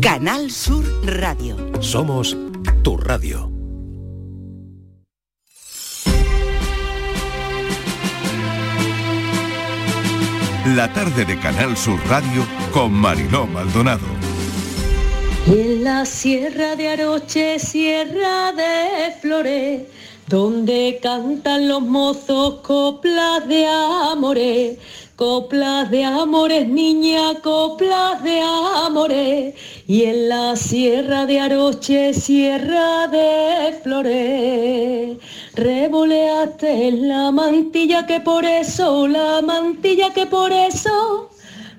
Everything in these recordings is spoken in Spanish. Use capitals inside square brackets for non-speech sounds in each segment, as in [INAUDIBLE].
Canal Sur Radio. Somos tu radio. La tarde de Canal Sur Radio con Mariló Maldonado. En la sierra de Aroche, sierra de Flores, donde cantan los mozos coplas de amores, coplas de amores, niña, coplas de amores, y en la sierra de Aroche, sierra de Flores, revoleaste en la mantilla que por eso, la mantilla que por eso,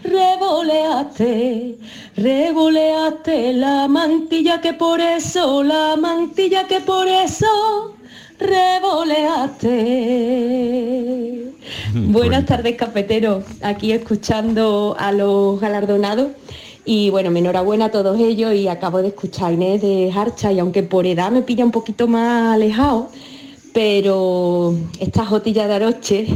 revoleaste, revoleaste la mantilla que por eso, la mantilla que por eso, revoleaste. Buenas tardes, cafeteros. Aquí escuchando a los galardonados. Y bueno, mi enhorabuena a todos ellos y acabo de escuchar a Inés de Harcha y aunque por edad me pilla un poquito más alejado, pero esta jotilla de Aroche,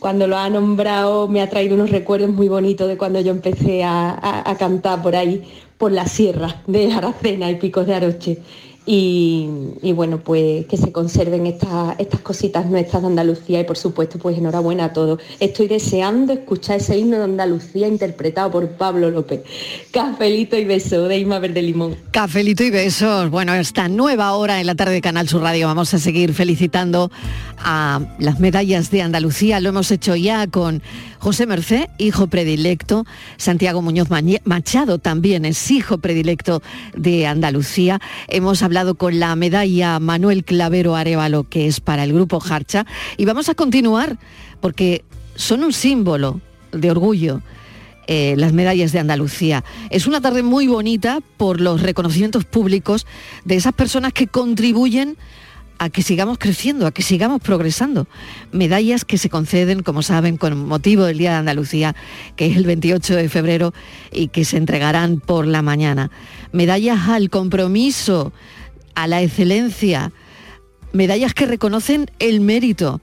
cuando lo ha nombrado, me ha traído unos recuerdos muy bonitos de cuando yo empecé a, a- a cantar por ahí, por la sierra de Aracena y Picos de Aroche. Y, bueno, pues que se conserven estas, estas cositas nuestras de Andalucía y por supuesto, pues enhorabuena a todos. Estoy deseando escuchar ese himno de Andalucía interpretado por Pablo López. Cafelito y beso de Isma Verde Limón. Cafelito y besos. Bueno, esta nueva hora en la tarde de Canal Sur Radio vamos a seguir felicitando a las medallas de Andalucía. Lo hemos hecho ya con José Mercé, hijo predilecto. Santiago Muñoz Machado también es hijo predilecto de Andalucía. Hemos hablado con la medalla Manuel Clavero Arevalo, que es para el grupo Harcha. Y vamos a continuar porque son un símbolo de orgullo eh, las medallas de Andalucía. Es una tarde muy bonita por los reconocimientos públicos de esas personas que contribuyen a que sigamos creciendo, a que sigamos progresando. Medallas que se conceden, como saben, con motivo del Día de Andalucía, que es el 28 de febrero y que se entregarán por la mañana. Medallas al compromiso, a la excelencia, medallas que reconocen el mérito,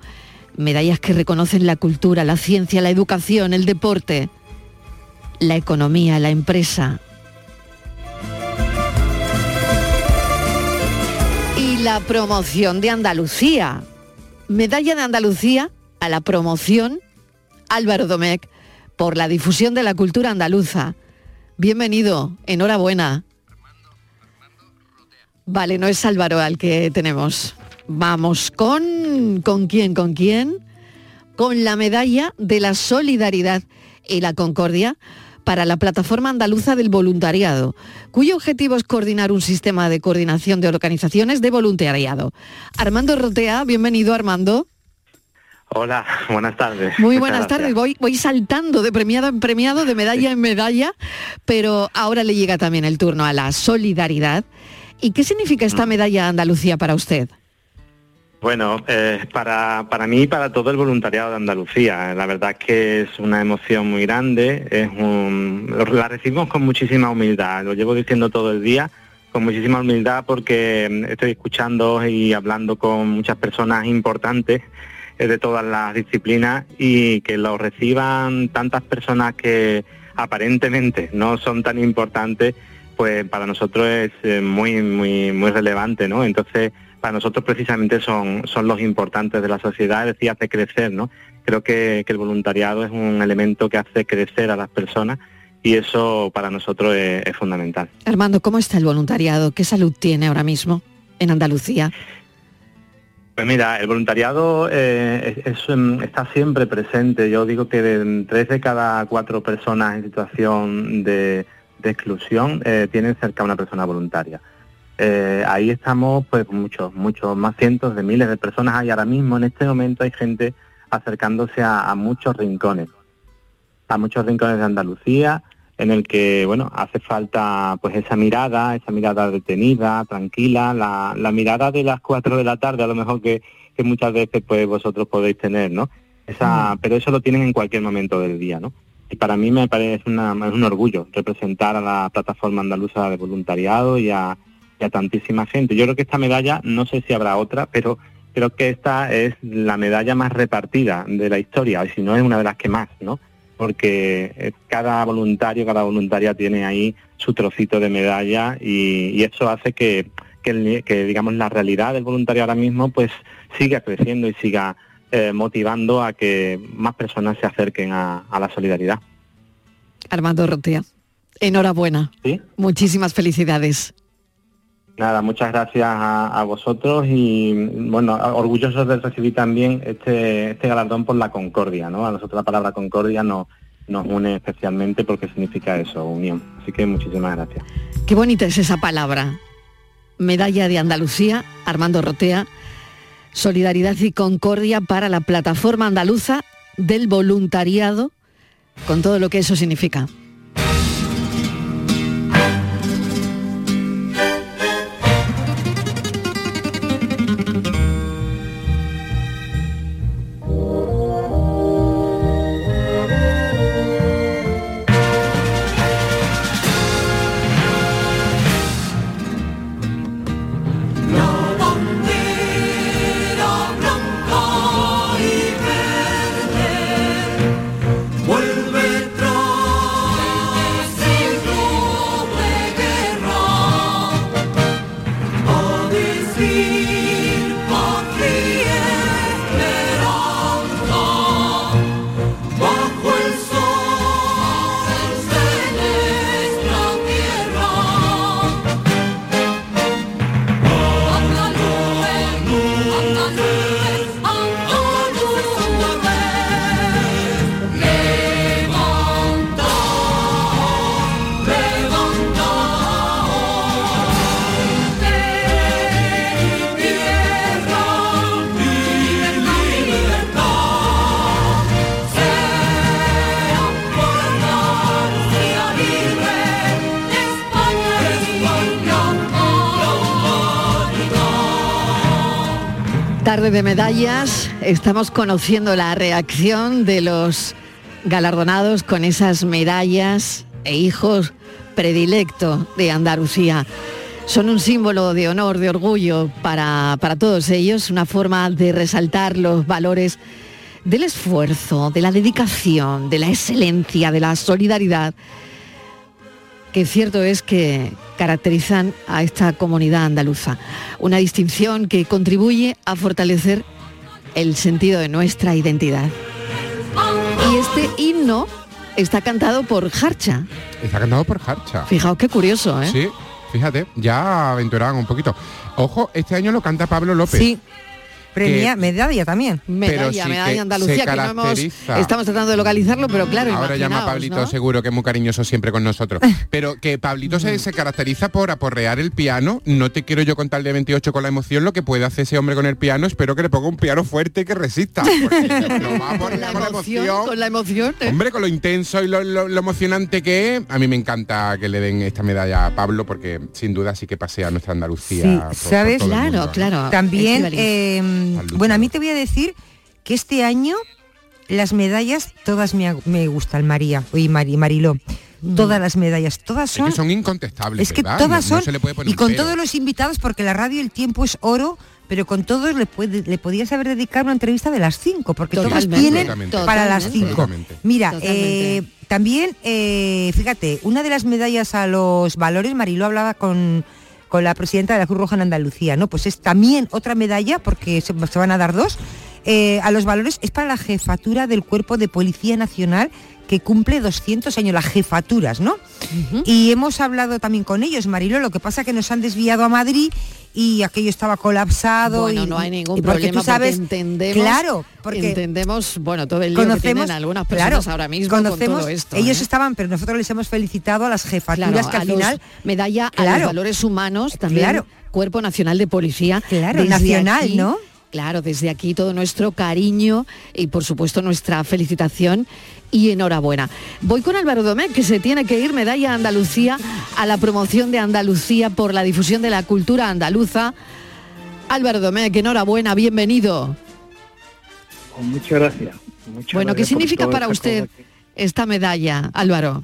medallas que reconocen la cultura, la ciencia, la educación, el deporte, la economía, la empresa. La promoción de Andalucía. Medalla de Andalucía a la promoción Álvaro Domecq por la difusión de la cultura andaluza. Bienvenido, enhorabuena. Vale, no es Álvaro al que tenemos. Vamos con con quién, con quién? Con la medalla de la solidaridad y la concordia para la plataforma andaluza del voluntariado, cuyo objetivo es coordinar un sistema de coordinación de organizaciones de voluntariado. Armando Rotea, bienvenido Armando. Hola, buenas tardes. Muy buenas tardes. Voy, voy saltando de premiado en premiado, de medalla en medalla, pero ahora le llega también el turno a la solidaridad. ¿Y qué significa esta medalla Andalucía para usted? Bueno, eh, para, para mí y para todo el voluntariado de Andalucía, la verdad es que es una emoción muy grande, es un, la recibimos con muchísima humildad, lo llevo diciendo todo el día, con muchísima humildad porque mm, estoy escuchando y hablando con muchas personas importantes eh, de todas las disciplinas y que lo reciban tantas personas que aparentemente no son tan importantes, pues para nosotros es eh, muy, muy, muy relevante, ¿no? Entonces, para nosotros precisamente son, son los importantes de la sociedad, es decir, hace crecer, ¿no? Creo que, que el voluntariado es un elemento que hace crecer a las personas y eso para nosotros es, es fundamental. Armando, ¿cómo está el voluntariado? ¿Qué salud tiene ahora mismo en Andalucía? Pues mira, el voluntariado eh, es- es, está siempre presente. Yo digo que de tres de cada cuatro personas en situación de, de exclusión eh, tienen cerca a una persona voluntaria. Eh, ahí estamos, pues muchos, muchos, más cientos de miles de personas hay ahora mismo. En este momento hay gente acercándose a, a muchos rincones, a muchos rincones de Andalucía, en el que, bueno, hace falta pues esa mirada, esa mirada detenida, tranquila, la, la mirada de las 4 de la tarde, a lo mejor que, que muchas veces pues vosotros podéis tener, ¿no? Esa, pero eso lo tienen en cualquier momento del día, ¿no? Y para mí me parece una, es un orgullo representar a la plataforma andaluza de voluntariado y a, y a tantísima gente. Yo creo que esta medalla, no sé si habrá otra, pero creo que esta es la medalla más repartida de la historia, y si no es una de las que más, ¿no? Porque eh, cada voluntario, cada voluntaria tiene ahí su trocito de medalla y, eso hace que, que, digamos la realidad del voluntario ahora mismo pues siga creciendo y siga eh, motivando a que más personas se acerquen a, la solidaridad. Armando Rotea, enhorabuena. ¿Sí? Muchísimas felicidades. Nada, muchas gracias a, vosotros y bueno, orgullosos de recibir también este, este galardón por la concordia, ¿no? A nosotros la palabra concordia nos, nos une especialmente porque significa eso, unión. Así que muchísimas gracias. Qué bonita es esa palabra. Medalla de Andalucía, Armando Rotea, Solidaridad y Concordia para la Plataforma Andaluza del Voluntariado, con todo lo que eso significa. Tarde de medallas, estamos conociendo la reacción de los galardonados con esas medallas e hijos predilecto de Andalucía. Son un símbolo de honor, de orgullo para, para todos ellos, una forma de resaltar los valores del esfuerzo, de la dedicación, de la excelencia, de la solidaridad, que cierto es que caracterizan a esta comunidad andaluza. Una distinción que contribuye a fortalecer el sentido de nuestra identidad. Y este himno está cantado por Harcha. Está cantado por Harcha. Fijaos qué curioso, ¿eh? Sí, fíjate, ya aventuraban un poquito. Ojo, este año lo canta Pablo López. Sí. Premia, medalla también. Medalla, medalla Andalucía, que no hemos, estamos tratando de localizarlo, pero claro, Ahora llama Pablito seguro que es muy cariñoso siempre con nosotros. [LAUGHS] pero que Pablito se, caracteriza por aporrear el piano. No te quiero yo contar de 28 con la emoción lo que puede hacer ese hombre con el piano. Espero que le ponga un piano fuerte que resista. [LAUGHS] con, la emoción, con la emoción. ¿eh? Hombre, con lo intenso y lo, emocionante que es. A mí me encanta que le den esta medalla a Pablo porque sin duda sí que pasea nuestra Andalucía. ¿Sabes? claro, claro. También bueno, a mí te voy a decir que este año las medallas todas me, gustan, María y Mariló. Mm. Todas las medallas, todas son... Es que son incontestables. Es que todas son... y con todos los invitados, porque la radio El Tiempo es oro, pero con todos le, puede, le podías haber dedicado una entrevista de las cinco, porque todas vienen para las cinco. Mira, eh, también, eh, fíjate, una de las medallas a los valores, Mariló hablaba con con la presidenta de la Cruz Roja en Andalucía, ¿no? Pues es también otra medalla, porque se, van a dar dos, eh, a los valores, es para la jefatura del Cuerpo de Policía Nacional que cumple 200 años, las jefaturas, ¿no? Y hemos hablado también con ellos, Marilo, lo que pasa es que nos han desviado a Madrid y aquello estaba colapsado. Bueno, y, no hay ningún problema, tú sabes, entendemos, claro, porque entendemos, bueno, todo el lío conocemos, que tienen algunas personas ahora mismo conocemos, con todo esto. Ellos ¿eh? estaban, pero nosotros les hemos felicitado a las jefaturas que al final... Medalla a los valores humanos también, Cuerpo Nacional de Policía. Claro, nacional, ¿no? Claro, desde aquí todo nuestro cariño y por supuesto nuestra felicitación y enhorabuena. Voy con Álvaro Domecq, que se tiene que ir medalla Andalucía a la promoción de Andalucía por la difusión de la cultura andaluza. Álvaro Domecq, enhorabuena, bienvenido. Muchas gracias. bueno, ¿qué significa para usted esta medalla, Álvaro?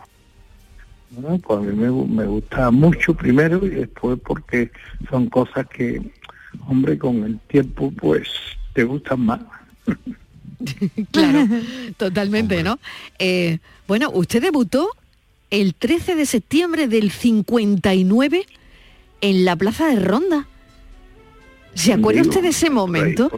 Bueno, pues a mí me, me gusta mucho primero y después porque son cosas que hombre, con el tiempo pues te gustan más. [LAUGHS] claro, [LAUGHS] totalmente, ¿no? Eh, bueno, usted debutó el 13 de septiembre del 59 en la Plaza de Ronda. ¿Se acuerda usted de ese momento?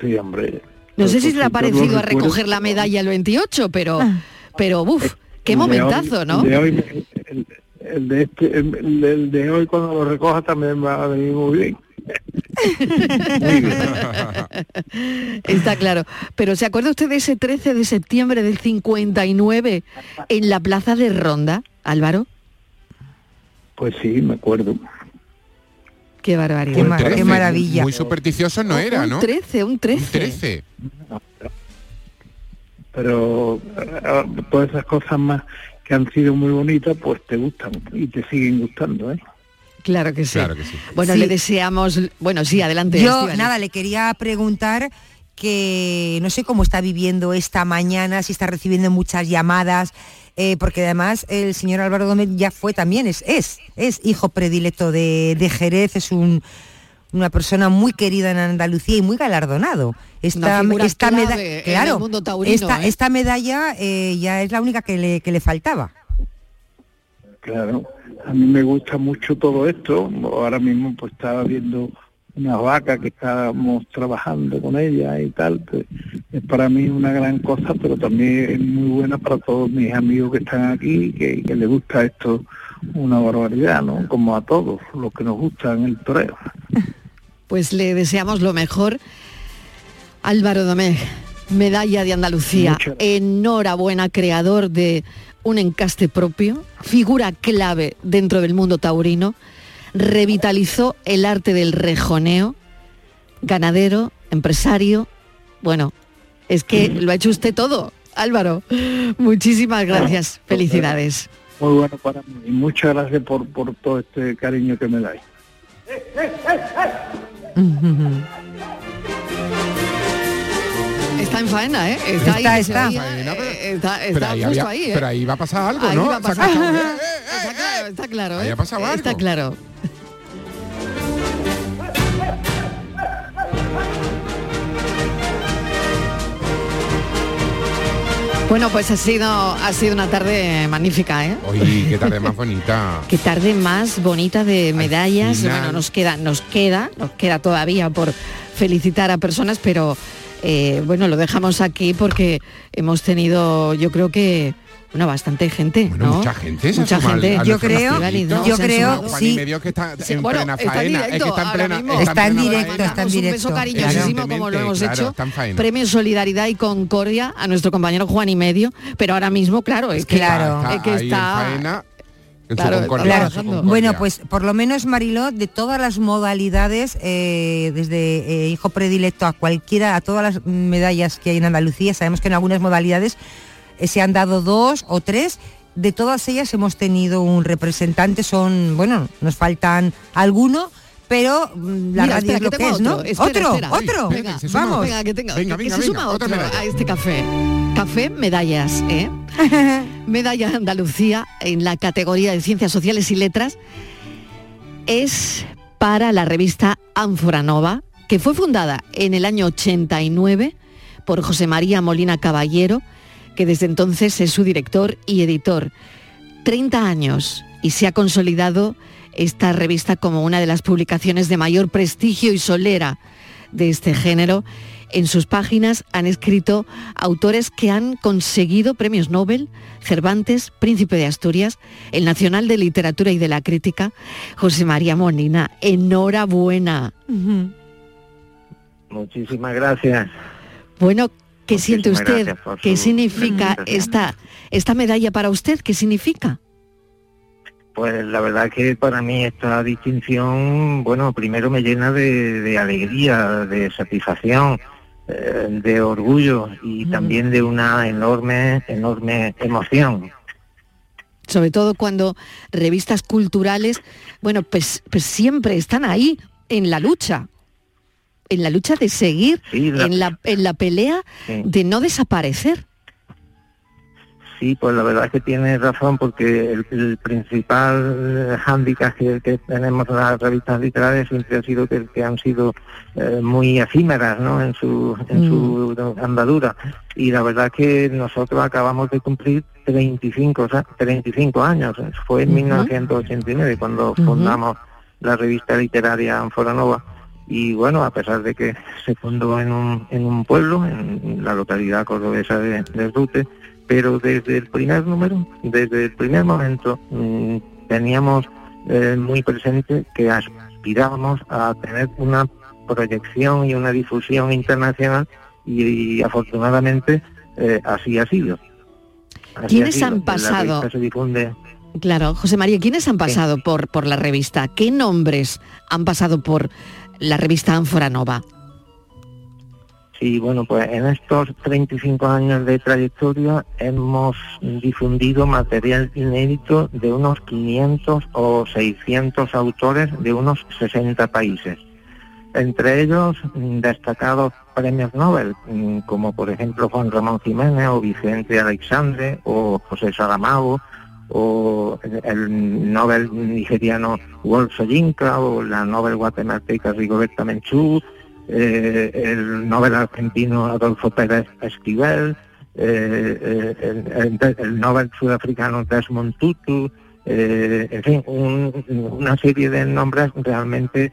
Sí, hombre. No sé si se le ha parecido a recoger la medalla el 28, pero, ah. pero uff, qué momentazo, ¿no? El de, este, el, de hoy cuando lo recoja también va a venir muy bien. [LAUGHS] Está claro. Pero ¿se acuerda usted de ese 13 de septiembre del 59 en la plaza de Ronda, Álvaro? Pues sí, me acuerdo. Qué barbaridad. Qué, maravilla. Muy supersticioso no era, ¿no? Un 13, un 13. Un 13. Pero eh, todas esas cosas más que han sido muy bonitas, pues te gustan y te siguen gustando, ¿eh? Claro que sí. Bueno, le deseamos, bueno, sí, adelante. Yo nada, le quería preguntar que no sé cómo está viviendo esta mañana, si está recibiendo muchas llamadas, eh, porque además el señor Álvaro Gómez ya fue también, es, es, es hijo predilecto de, Jerez, es un, una persona muy querida en Andalucía y muy galardonado. Esta, esta, claro, esta, ¿eh? esta, medalla eh, ya es la única que le, que le faltaba. Claro, a mí me gusta mucho todo esto. Ahora mismo pues estaba viendo una vaca que estábamos trabajando con ella y tal. Pues, es para mí una gran cosa, pero también es muy buena para todos mis amigos que están aquí, que, que les gusta esto una barbaridad, ¿no? Como a todos los que nos gustan el toreo. [LAUGHS] Pues le deseamos lo mejor. Álvaro Domé, medalla de Andalucía. Enhorabuena, creador de un encaste propio, figura clave dentro del mundo taurino, revitalizó el arte del rejoneo, ganadero, empresario. Bueno, es que lo ha hecho usted todo, Álvaro. Muchísimas gracias, felicidades. Muy bueno para mí y muchas gracias por, por todo este cariño que me dais. Está en faena, ¿eh? Está, ahí, está. está, está ahí justo ahí, ¿eh? Pero ahí va a pasar algo, ¿no? está, claro, está claro, ¿eh? Ahí ha pasado algo. Está claro. Bueno, pues ha sido, ha sido una tarde magnífica, ¿eh? Oye, qué tarde más bonita. [LAUGHS] qué tarde más bonita de medallas. Bueno, nos queda, nos queda, nos queda todavía por felicitar a personas, pero eh, bueno, lo dejamos aquí porque hemos tenido, yo creo que una bastante gente, ¿no? Mucha gente, mucha gente. yo creo, yo creo, sí. Medio que está en plena faena, está, está en plena, está, en directo, está en directo. Un beso cariñosísimo como lo hemos hecho. Premio Solidaridad y Concordia a nuestro compañero Juan y medio, pero ahora mismo, claro, es que, claro, es que está Claro, Bueno, pues por lo menos Mariló, de todas las modalidades, eh, desde eh, hijo predilecto a cualquiera, a todas las medallas que hay en Andalucía, sabemos que en algunas modalidades se han dado dos o tres. De todas ellas hemos tenido un representante, son, bueno, nos faltan algunos, pero mm, la radio es lo que, es, ¿no? otro, otro. Venga, vamos. Venga, que, tenga, venga, venga, que se suma otro a este café. Café medallas, ¿eh? [LAUGHS] Medalla de Andalucía en la categoría de Ciencias Sociales y Letras es para la revista Ánfora Nova, que fue fundada en el año 89 por José María Molina Caballero, que desde entonces es su director y editor. 30 años y se ha consolidado esta revista como una de las publicaciones de mayor prestigio y solera de este género en sus páginas han escrito autores que han conseguido premios Nobel, Cervantes, Príncipe de Asturias, el Nacional de Literatura y de la Crítica, José María Molina. Enhorabuena. Muchísimas gracias. Bueno, ¿qué siente usted? ¿Qué significa esta, esta medalla para usted? ¿Qué significa? Pues la verdad que para mí esta distinción, bueno, primero me llena de alegría, de satisfacción, eh, de orgullo y también de una enorme, enorme emoción. Sobre todo cuando revistas culturales, bueno, pues, pues siempre están ahí, en la lucha, en la lucha de seguir, en, la, en la pelea de no desaparecer. Sí, pues la verdad es que tiene razón porque el, principal hándicap que, tenemos en las revistas literarias siempre ha sido que, han sido eh, muy efímeras ¿no? en su, en su mm. andadura. Y la verdad es que nosotros acabamos de cumplir 35, 35 años. Fue en 1989 cuando fundamos la revista literaria Anforanova. Y bueno, a pesar de que se fundó en un, en un pueblo, en la localidad cordobesa de, de Rute, pero desde el primer número, desde el primer momento, mm, teníamos eh, muy presente que aspirábamos a tener una proyección y una difusión internacional y, afortunadamente eh, así ha sido. ¿Quiénes han pasado? Claro, José María, ¿quiénes han pasado por, por la revista? ¿Qué nombres han pasado por la revista Ánfora Nova? Y bueno, pues en estos 35 años de trayectoria hemos difundido material inédito de unos 500 o 600 autores de unos 60 países. Entre ellos mm, destacados premios Nobel, mm, como por ejemplo Juan Ramón Jiménez o Vicente Alexandre o José Saramago o el Nobel nigeriano Wolf Soyinka o la Nobel guatemalteca Rigoberta Menchú eh, el Nobel argentino Adolfo Pérez Esquivel, eh, eh, el, Nobel sudafricano Desmond Tutu, en fin, una serie de nombres realmente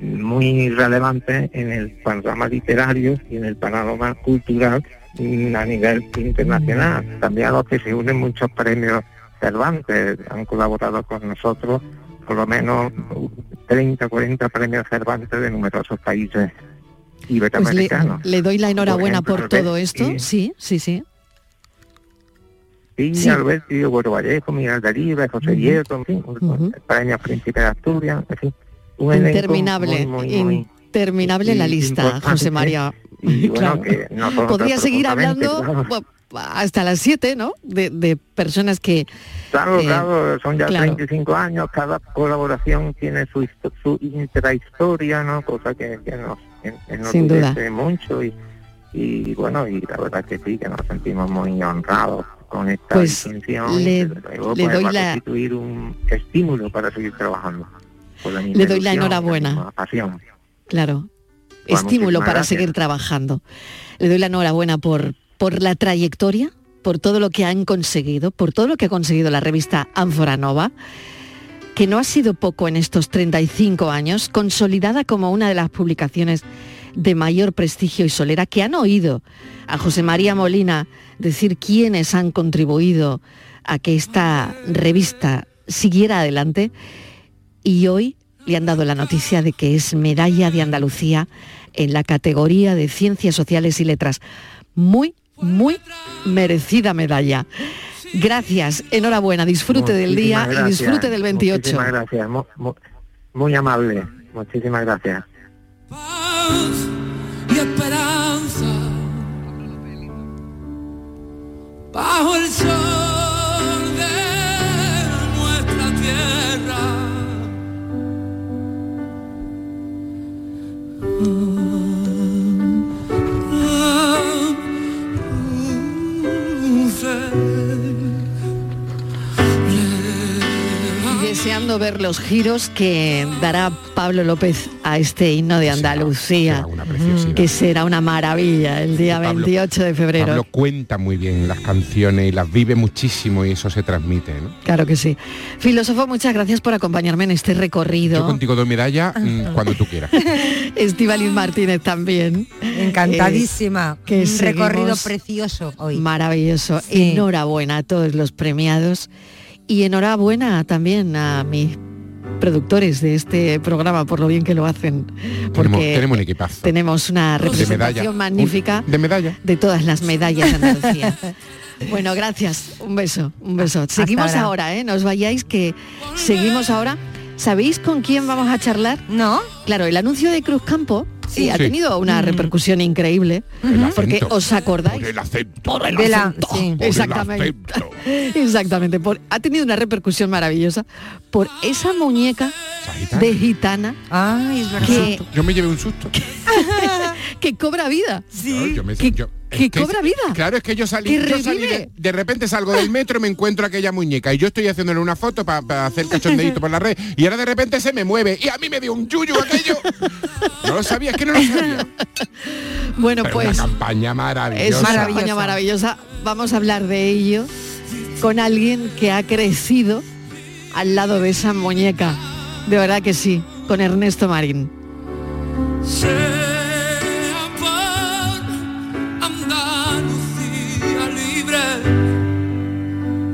muy relevantes en el panorama literario y en el panorama cultural a nivel internacional. También a los que se unen muchos premios Cervantes, han colaborado con nosotros por lo menos 30, 40 premios Cervantes de numerosos países iberoamericanos. Pues le, doy la enhorabuena por, todo esto, sí, sí, sí. Sí, sí. Alberto Vallejo, Miguel Daribe, José uh en fin, el premio Príncipe de Asturias, en fin. interminable, interminable la lista, José María. [LAUGHS] Podría seguir hablando hasta las 7, ¿no? De, personas que... Claro, eh, claro, son ya 35 años, cada colaboración tiene su, su intrahistoria, ¿no? Cosa que, nos, que mucho y, bueno, y la verdad que sí, que nos sentimos muy honrados con esta pues distinción le, luego, le doy la... constituir un estímulo para seguir trabajando. Le doy la enhorabuena. Pasión. Claro, estímulo para seguir trabajando. Le doy la enhorabuena por, por la trayectoria, por todo lo que han conseguido, por todo lo que ha conseguido la revista Ánfora Nova, que no ha sido poco en estos 35 años, consolidada como una de las publicaciones de mayor prestigio y solera, que han oído a José María Molina decir quiénes han contribuido a que esta revista siguiera adelante y hoy le han dado la noticia de que es medalla de Andalucía en la categoría de Ciencias Sociales y Letras. Muy, muy merecida medalla. Gracias, enhorabuena, disfrute del día y disfrute del 28. Muchísimas gracias, muy, amable, muchísimas gracias. y esperanza bajo el sol you. Deseando ver los giros que dará Pablo López a este himno de Andalucía, que será una maravilla el día 28 de febrero. Pablo cuenta muy bien las canciones y las vive muchísimo y eso se transmite. Claro que sí. Filósofo, muchas gracias por acompañarme en este recorrido. Yo contigo doy medalla [LAUGHS] mm, cuando tú quieras. Estivalis Martínez también. Encantadísima. Eh, que Un recorrido precioso hoy. Maravilloso. Enhorabuena a todos los premiados y enhorabuena también a mis productores de este programa por lo bien que lo hacen. Porque tenemos, un equipazo. Tenemos una representación magnífica de medalla. De todas las medallas de Andalucía. [LAUGHS] bueno, gracias. Un beso, un beso. Seguimos ahora, ¿eh? No os vayáis que seguimos ahora. ¿Sabéis con quién vamos a charlar? No. Claro, el anuncio de Cruz Campo Sí, ha tenido una mm. repercusión increíble. Porque os acordáis. Por el acento. exactamente. exactamente. ha tenido una repercusión maravillosa por esa muñeca de gitana. Ay, es Que, yo me llevé un susto. [LAUGHS] que cobra vida. Sí. que, cobra vida. Claro, es que yo salí, de, repente salgo del metro y me encuentro aquella muñeca y yo estoy haciéndole una foto para hacer cachondeito por la red y ahora de repente se me mueve y a mí me dio un yuyu aquello. no lo sabía, es que no lo sabía. [LAUGHS] Bueno, pues... Una campaña maravillosa. Es campaña maravillosa. Vamos a hablar de ello con alguien que ha crecido al lado de esa muñeca. De verdad que sí, con Ernesto Marín.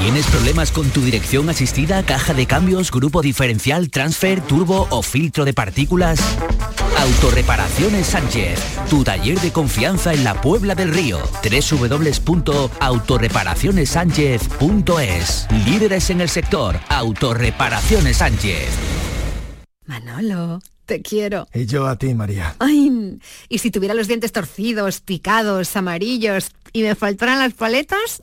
¿Tienes problemas con tu dirección asistida, caja de cambios, grupo diferencial, transfer, turbo o filtro de partículas? Autorreparaciones Sánchez, tu taller de confianza en la Puebla del Río. www.autorreparacionessánchez.es Líderes en el sector, Autorreparaciones Sánchez. Manolo, te quiero. Y yo a ti, María. Ay, ¿y si tuviera los dientes torcidos, picados, amarillos y me faltaran las paletas?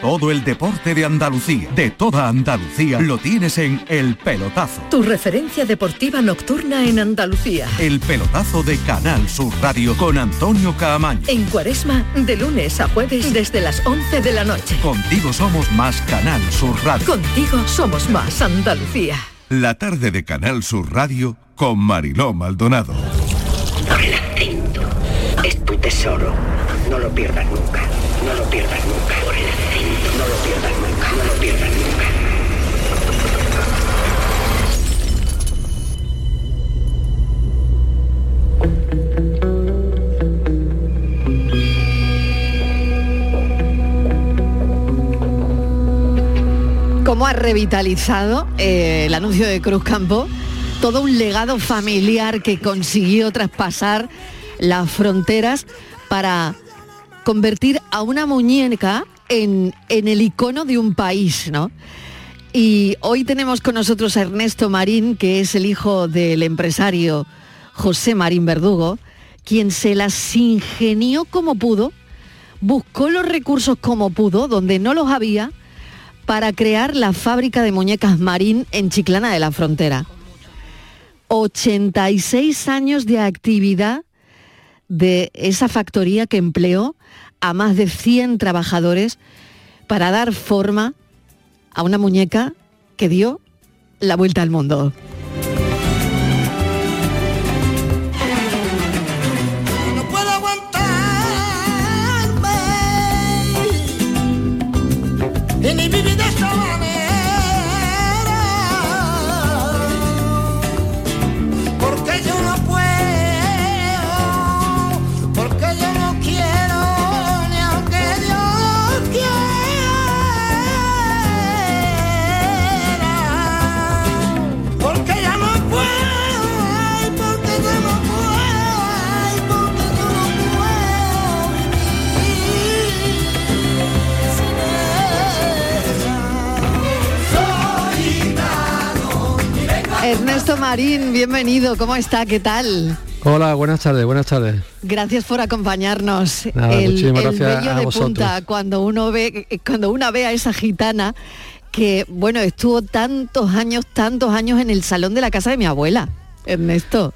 Todo el deporte de Andalucía, de toda Andalucía, lo tienes en El Pelotazo. Tu referencia deportiva nocturna en Andalucía. El Pelotazo de Canal Sur Radio con Antonio Caamaño. En Cuaresma, de lunes a jueves desde las 11 de la noche. Contigo somos más Canal Sur Radio. Contigo somos más Andalucía. La tarde de Canal Sur Radio con Mariló Maldonado. Por el acento. Es tu tesoro. No lo pierdas nunca. No lo pierdas nunca. Por el acento. No lo pierdas nunca. No lo pierdas nunca. cómo ha revitalizado eh, el anuncio de Cruz Campo todo un legado familiar que consiguió traspasar las fronteras para convertir a una muñeca en, en el icono de un país, ¿no? Y hoy tenemos con nosotros a Ernesto Marín, que es el hijo del empresario José Marín Verdugo, quien se las ingenió como pudo, buscó los recursos como pudo, donde no los había, para crear la fábrica de muñecas Marín en Chiclana de la Frontera. 86 años de actividad de esa factoría que empleó a más de 100 trabajadores para dar forma a una muñeca que dio la vuelta al mundo. Ernesto Marín, bienvenido, ¿cómo está? ¿Qué tal? Hola, buenas tardes, buenas tardes. Gracias por acompañarnos. Nada, el, de punta cuando uno ve cuando una ve a esa gitana que bueno estuvo tantos años tantos años en el salón de la casa de mi abuela Ernesto.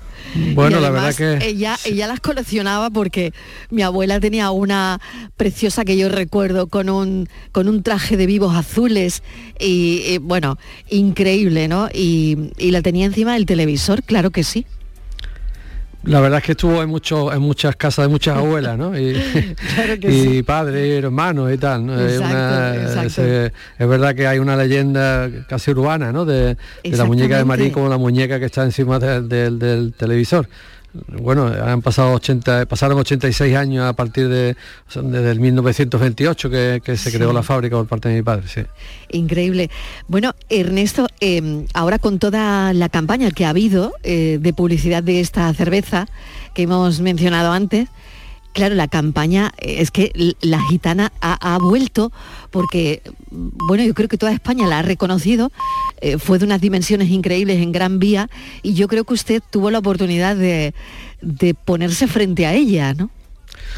Bueno, la verdad que- ella ella las coleccionaba porque mi abuela tenía una preciosa que yo recuerdo con un con un traje de vivos azules y, y, bueno increíble no y, y la tenía encima del televisor claro que sí La verdad es que estuvo en muchos en muchas casas de muchas abuelas, ¿no? Y, [LAUGHS] Claro que y sí. padres, hermanos y tal. ¿no? Es, Exacto, una- exacto. es, es verdad que hay una leyenda casi urbana, ¿no? De, de la muñeca de Marí como la muñeca que está encima de- del- del televisor. Bueno, han pasado 80, pasaron 86 años a partir de o sea, desde el 1928 que, que se creó la fábrica por parte de mi padre, sí. Increíble. Bueno, Ernesto, eh, ahora con toda la campaña que ha habido eh, de publicidad de esta cerveza que hemos mencionado antes, claro, la campaña eh, es que la gitana ha, vuelto porque, mm, bueno, yo creo que toda España la ha reconocido, eh, fue de unas dimensiones increíbles en Gran Vía y yo creo que usted tuvo la oportunidad de, ponerse frente a ella, ¿no?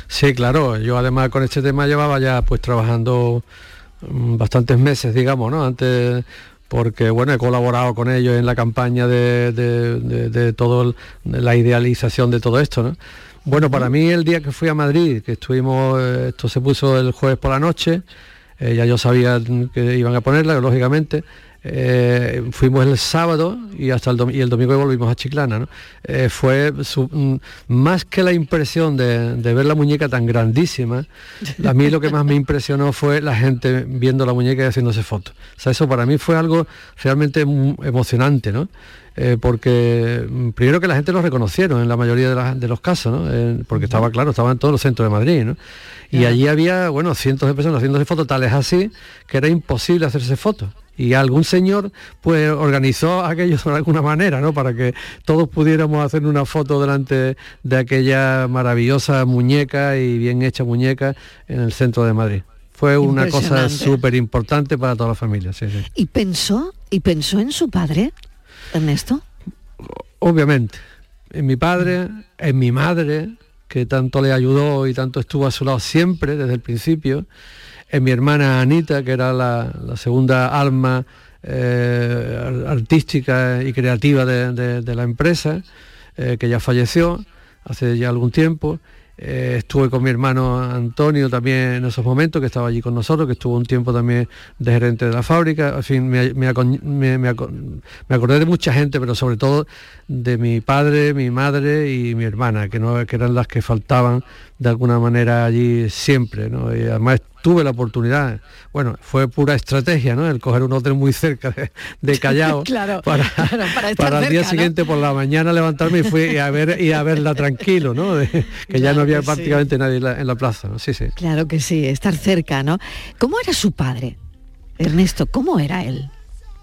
Sí, claro. Yo además con este tema llevaba ya pues trabajando mm, bastantes meses, digamos, ¿no? Antes porque bueno, he colaborado con ellos en la campaña de, de, de la idealización de todo esto, ¿no? Bueno, para mí el día que fui a Madrid, que estuvimos, eh, esto se puso el jueves por la noche, eh, ya yo sabía que iban a ponerla, lógicamente. eh, fuimos el sábado y hasta el, y el domingo volvimos a Chiclana. ¿no? Fue mm, más que la impresión de, de ver la muñeca tan grandísima, a mí lo que más me impresionó fue la gente viendo la muñeca y haciéndose fotos. O sea, eso para mí fue algo realmente mu- emocionante, ¿no? Eh, porque mm, primero que la gente lo reconocieron en la mayoría de, la- de los casos, ¿no? Eh, porque estaba claro, estaba en todos los centros de Madrid, ¿no? Y allí había, bueno, cientos de personas haciéndose fotos tales así que era imposible hacerse fotos. Y algún señor pues organizó aquello [LAUGHS] de alguna manera, ¿no? Para que todos pudiéramos hacer una foto delante de aquella maravillosa muñeca y bien hecha muñeca en el centro de Madrid. Fue una cosa súper importante para toda la familia, sí, sí. ¿Y pensó, y pensó en su padre, Ernesto? Obviamente, en mi padre, en mi madre, que tanto le ayudó y tanto estuvo a su lado siempre desde el principio, en mi hermana Anita, que era la, segunda alma eh, ar- artística y creativa de la empresa, eh, que ya falleció hace ya algún tiempo. Eh, estuve con mi hermano Antonio también en esos momentos, que estaba allí con nosotros, que estuvo un tiempo también de gerente de la fábrica. En fin, me, me me- me acordé de mucha gente, pero sobre todo de mi padre, mi madre y mi hermana, que, no, que eran las que faltaban de alguna manera allí siempre. ¿no? Y además tuve la oportunidad, bueno, fue pura estrategia, ¿no? El coger un hotel muy cerca de, de Callao [LAUGHS] Claro, [LAUGHS] para, claro, para estar para el día siguiente por la mañana levantarme y fui y a ver y a verla tranquilo, ¿no? De- que ya no había sí. prácticamente nadie en la, en la plaza, ¿no? Sí, sí. Claro que sí, estar cerca, ¿no? ¿Cómo era su padre? Ernesto, ¿cómo era él?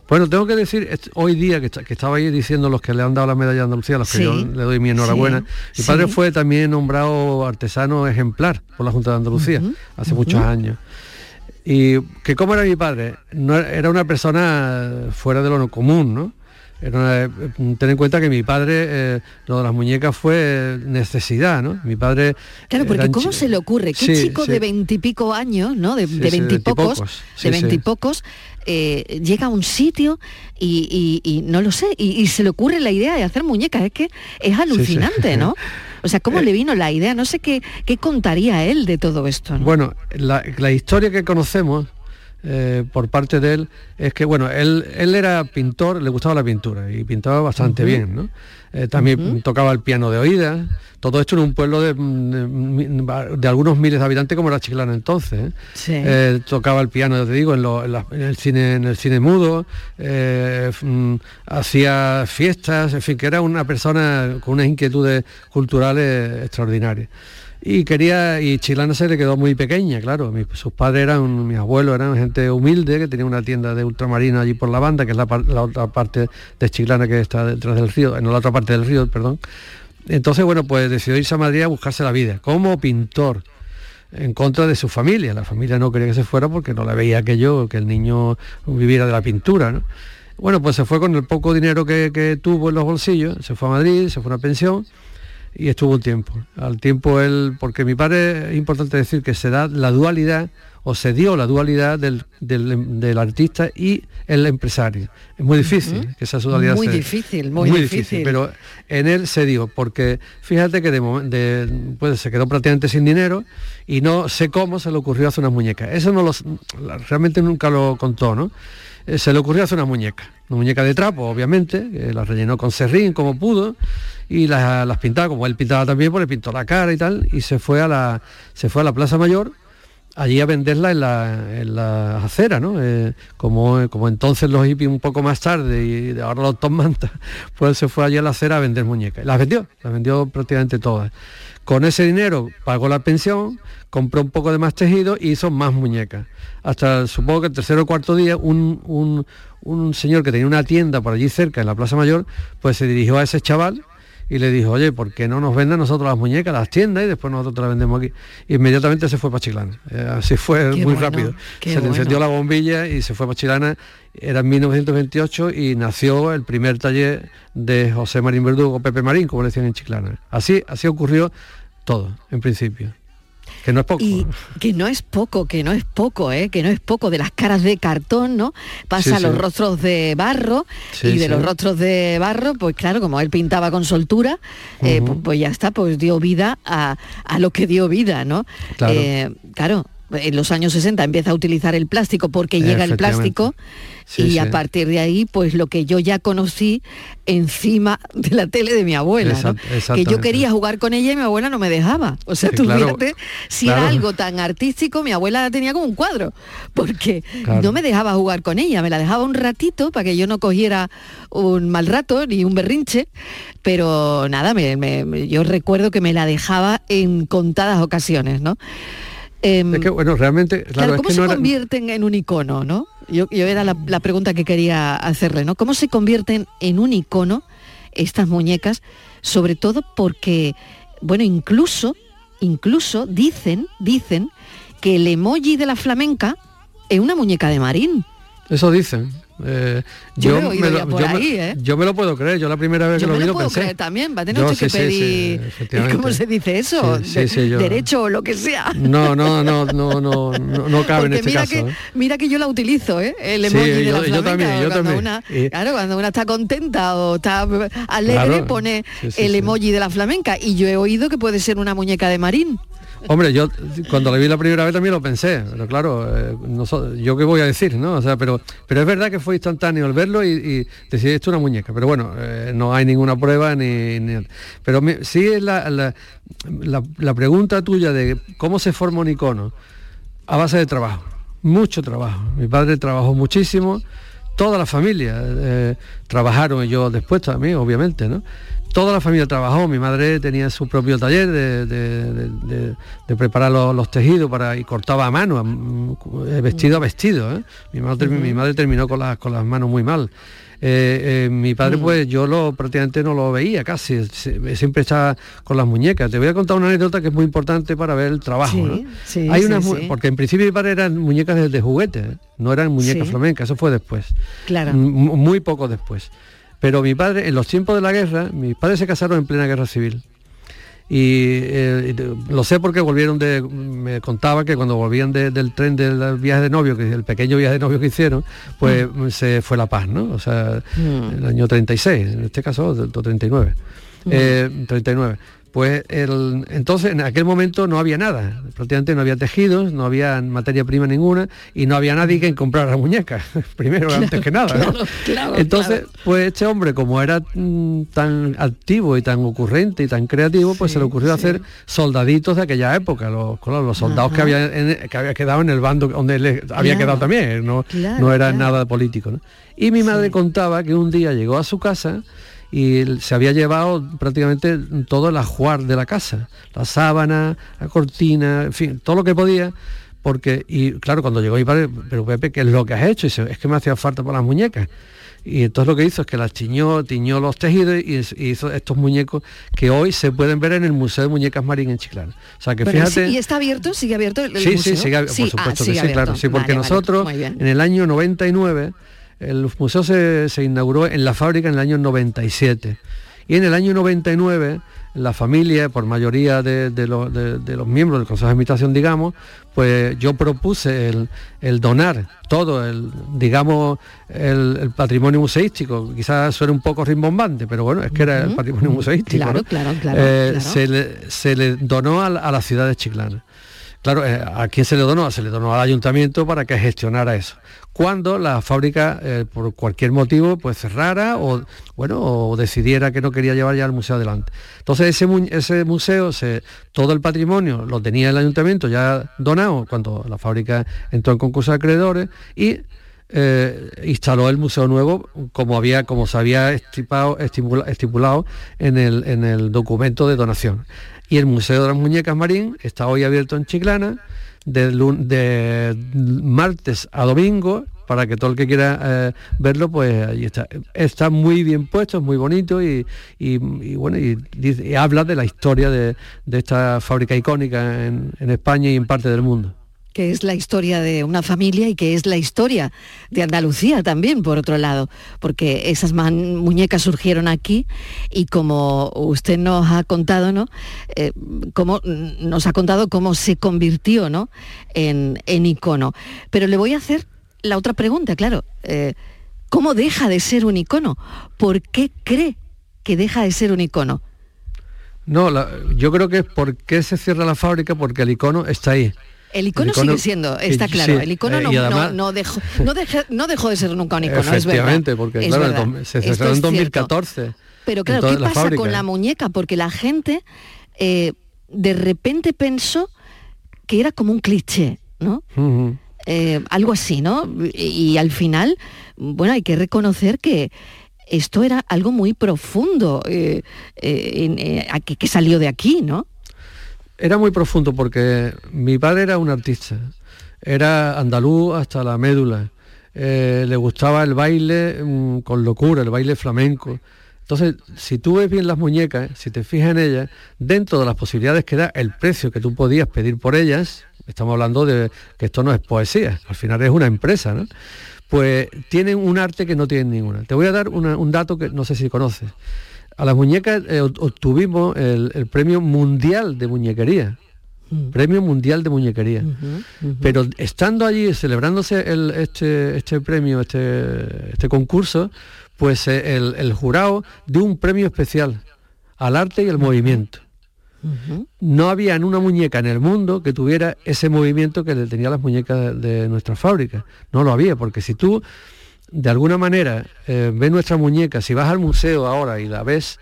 Bueno, tengo que decir, hoy día que, est- que estaba ahí diciendo los que le han dado la medalla de Andalucía, a los que Sí. yo le doy mi enhorabuena, Sí, mi padre sí. fue también nombrado artesano ejemplar por la Junta de Andalucía hace muchos años. Y que cómo era mi padre, no era era una persona fuera de lo común, ¿no? Una- ten en cuenta que mi padre, eh, lo de las muñecas fue eh, necesidad, ¿no? Mi padre... Claro, porque ¿cómo se le ocurre? ¿Qué Sí, chico sí. de veintipico años, ¿no? De, veintipocos, sí, de veintipocos, eh, llega a un sitio y, y- y no lo sé, y, y se le ocurre la idea de hacer muñecas. Es que es alucinante, ¿no? O sea, ¿cómo [LAUGHS] le vino la idea? No sé qué, qué contaría él de todo esto, ¿no? Bueno, la, la historia que conocemos eh, por parte de él es que, bueno, él, él era pintor, le gustaba la pintura y pintaba bastante bien, ¿no? Eh, también tocaba el piano de oídas, todo esto en un pueblo de, mm, de- de algunos miles de habitantes como era Chiclana entonces. ¿eh? Sí. Eh, tocaba el piano, ya te digo, en, lo- en la- en el cine, en el cine mudo, mm, hacía fiestas, en fin, que era una persona con unas inquietudes culturales extraordinarias. Y quería, y Chilana se le quedó muy pequeña, claro. Mis- sus padres eran, mis abuelos eran gente humilde, que tenía una tienda de ultramarino allí por la banda, que es la, otra parte de Chiclana que está detrás del río, en la otra parte del río, perdón. Entonces, bueno, pues decidió irse a Madrid a buscarse la vida como pintor en contra de su familia. La familia no quería que se fuera porque no la veía aquello, que el niño viviera de la pintura, ¿no? Bueno, pues se fue con el poco dinero que, que tuvo en los bolsillos, se fue a Madrid, se fue a una pensión y estuvo un tiempo. Al tiempo él, porque mi padre es importante decir que se da la dualidad o se dio la dualidad del, del, artista y el empresario. Es muy difícil que esa dualidad Muy difícil, muy, difícil. Pero en él se dio, porque fíjate que de, pues, se quedó prácticamente sin dinero y no sé cómo se le ocurrió hacer unas muñecas. Eso no lo, realmente nunca lo contó, ¿no? Eh, se le ocurrió hacer una muñeca, una muñeca de trapo, obviamente, que la rellenó con serrín como pudo y las, pintaba como él pintaba también, pues le pintó la cara y tal, y se fue a la, se fue a la Plaza Mayor allí a venderla en la, en la acera, ¿no? Eh, como, como entonces los hippies un poco más tarde y ahora los Tom Manta, [LAUGHS] pues se fue allí a la acera a vender muñecas. Las vendió, las vendió prácticamente todas. Con ese dinero pagó la pensión, compró un poco de más tejido y hizo más muñecas. Hasta supongo que el tercer o cuarto día un, un, un señor que tenía una tienda por allí cerca, en la Plaza Mayor, pues se dirigió a ese chaval y le dijo, oye, ¿por qué no nos venden nosotros las muñecas, las tiendas y después nosotros te las vendemos aquí? Inmediatamente se fue para Chilana. Eh, así fue muy rápido. Se le encendió la bombilla y se fue para Chilana. Era en 1928 y nació el primer taller de José Marín Verdugo, Pepe Marín, como le decían en Chiclana. Así, así ocurrió todo, en principio. Que no es poco. Y que no es poco, que no es poco, ¿eh? que no es poco de las caras de cartón, ¿no? Pasa a los rostros de barro y de los rostros de barro, pues claro, como él pintaba con soltura, eh, pues, pues, ya está, pues dio vida a, lo que dio vida, ¿no? Claro. Eh, claro, en los años 60 empieza a utilizar el plástico porque llega el plástico y a partir de ahí, pues lo que yo ya conocí encima de la tele de mi abuela, que yo quería jugar con ella y mi abuela no me dejaba. O sea, tú fíjate, si era algo tan artístico, mi abuela la tenía como un cuadro, porque no me dejaba jugar con ella, me la dejaba un ratito para que yo no cogiera un mal rato ni un berrinche, pero nada, yo recuerdo que me la dejaba en contadas ocasiones, ¿no? Em, es que, bueno, realmente... Claro, ¿cómo se convierten en un icono, no? Yo, era la, pregunta que quería hacerle, ¿no? ¿Cómo se convierten en un icono estas muñecas? Sobre todo porque, bueno, incluso, incluso dicen, dicen que el emoji de la flamenca es una muñeca de marín. Eso dicen. Eh, yo, me lo, ¿eh? yo, me lo, puedo creer, yo la primera vez que lo vi lo pensé. Creer también, va a tener que pedir, ¿cómo se dice eso? derecho o lo que sea. No, no, no, no, no, no, cabe en este mira caso. Que, ¿eh? Mira que yo la utilizo, ¿eh? El emoji de la yo también, yo también. Una, claro, cuando una está contenta o está alegre, pone el emoji de la flamenca. Y yo he oído que puede ser una muñeca de marín. Hombre, yo cuando lo vi la primera vez también lo pensé, pero claro, eh, yo qué voy a decir, ¿no? O sea, pero, pero es verdad que fue instantáneo el verlo y, decir esto es una muñeca, pero bueno, eh, no hay ninguna prueba ni... pero sí es la, la, la, pregunta tuya de cómo se forma un icono a base de trabajo, mucho trabajo. Mi padre trabajó muchísimo, toda la familia eh, trabajaron y yo después también, obviamente, ¿no? Toda la familia trabajó, mi madre tenía su propio taller de, preparar los, tejidos para, y cortaba a mano, mm, vestido a vestido. ¿eh? Mi, madre, mi madre terminó con, las con las manos muy mal. Eh, eh, mi padre pues yo lo prácticamente no lo veía casi, siempre estaba con las muñecas. Te voy a contar una anécdota que es muy importante para ver el trabajo. Hay unas, Porque en principio mi padre eran muñecas de, juguete, no eran muñecas flamencas, eso fue después. Claro. muy poco después. Pero mi padre, en los tiempos de la guerra, mis padres se casaron en plena guerra civil. Y eh, lo sé porque volvieron de, me contaba que cuando volvían del tren del viaje de novio, que el pequeño viaje de novio que hicieron, pues mm. se fue la paz, ¿no? O sea, mm. el año 36, en este caso, 39. 39. Pues el, entonces en aquel momento no había nada, prácticamente no había tejidos, no había materia prima ninguna y no había nadie que comprara muñecas, [LAUGHS] primero antes que nada. entonces, pues este hombre, como era mm, tan activo y tan ocurrente y tan creativo, pues se le ocurrió hacer soldaditos de aquella época, los, los soldados que había, que había quedado en el bando donde él había quedado también, no, no era nada político. Y mi madre contaba que un día llegó a su casa y se había llevado prácticamente todo el ajuar de la casa, la sábana, la cortina, en fin, todo lo que podía, porque, y claro, cuando llegó mi padre, pero Pepe, ¿qué es lo que has hecho? Y dice, es que me hacía falta para las muñecas. Y entonces lo que hizo es que las tiñó, tiñó los tejidos y, hizo estos muñecos que hoy se pueden ver en el Museo de Muñecas Marín en Chiclana. O sea que fíjate. ¿Y está abierto? ¿Sigue abierto el, sí, Sí, sigue, por supuesto ah, que sí, claro. Sí, porque nosotros en el año 99 el museo se, inauguró en la fábrica en el año 97 Y en el año 99 la familia, por mayoría de, los, miembros del Consejo de Administración, digamos, pues yo propuse el, donar todo el, digamos, el, patrimonio museístico. Quizás suene un poco rimbombante, pero bueno, es que era el patrimonio museístico. Claro, claro, eh, claro, Se, le, se, le, donó a, a la ciudad de Chiclana. Claro, eh, ¿a quién se le donó? Se le donó al ayuntamiento para que gestionara eso. Cuando la fábrica, eh, por cualquier motivo, pues cerrara o, bueno, decidiera que no quería llevar ya el museo adelante. Entonces ese, museo, todo el patrimonio lo tenía el ayuntamiento ya donado cuando la fábrica entró en concurso de acreedores y eh, instaló el museo nuevo como había como se había estipulado en el, en el documento de donación y el Museo de las Muñecas Marín está hoy abierto en Chiclana de, de martes a domingo para que todo el que quiera eh, verlo, pues allí está. Está muy bien puesto, es muy bonito y, bueno, y, habla de la historia de, esta fábrica icónica en España y en parte del mundo que es la historia de una familia y que es la historia de Andalucía también, por otro lado, porque esas muñecas surgieron aquí y como usted nos ha contado, ¿no? Eh, nos ha contado cómo se convirtió, ¿no? En, icono. Pero le voy a hacer la otra pregunta, claro. Eh, ¿Cómo deja de ser un icono? ¿Por qué cree que deja de ser un icono? No, yo creo que es porque se cierra la fábrica, porque el icono está ahí el icono, sigue siendo, está claro, el icono eh, no, dejó, no, dejó, de ser nunca un icono, es verdad. porque claro, se cerró en 2014. Pero claro, ¿qué pasa con la muñeca? Porque la gente eh, de repente pensó que era como un cliché, ¿no? Eh, algo así, ¿no? Y, al final, bueno, hay que reconocer que esto era algo muy profundo que salió de aquí, ¿no? Era muy profundo porque mi padre era un artista, era andaluz hasta la médula, eh, le gustaba el baile mm, con locura, el baile flamenco. Entonces, si tú ves bien las muñecas, si te fijas en ellas, dentro de las posibilidades que da el precio que tú podías pedir por ellas, estamos hablando de que esto no es poesía, al final es una empresa, ¿no? Pues tienen un arte que no tienen ninguna. Te voy a dar un dato que no sé si conoces. A las muñecas eh, obtuvimos el, premio mundial de muñequería. Mm. Premio Mundial de Muñequería. Pero estando allí, celebrándose este, este, premio, este, este concurso, pues eh, el, jurado dio un premio especial al arte y al movimiento. No había en una muñeca en el mundo que tuviera ese movimiento que le tenía las muñecas de, de nuestra fábrica. No lo había, porque si tú de alguna manera eh, ves nuestra muñeca, si vas al museo ahora y la ves,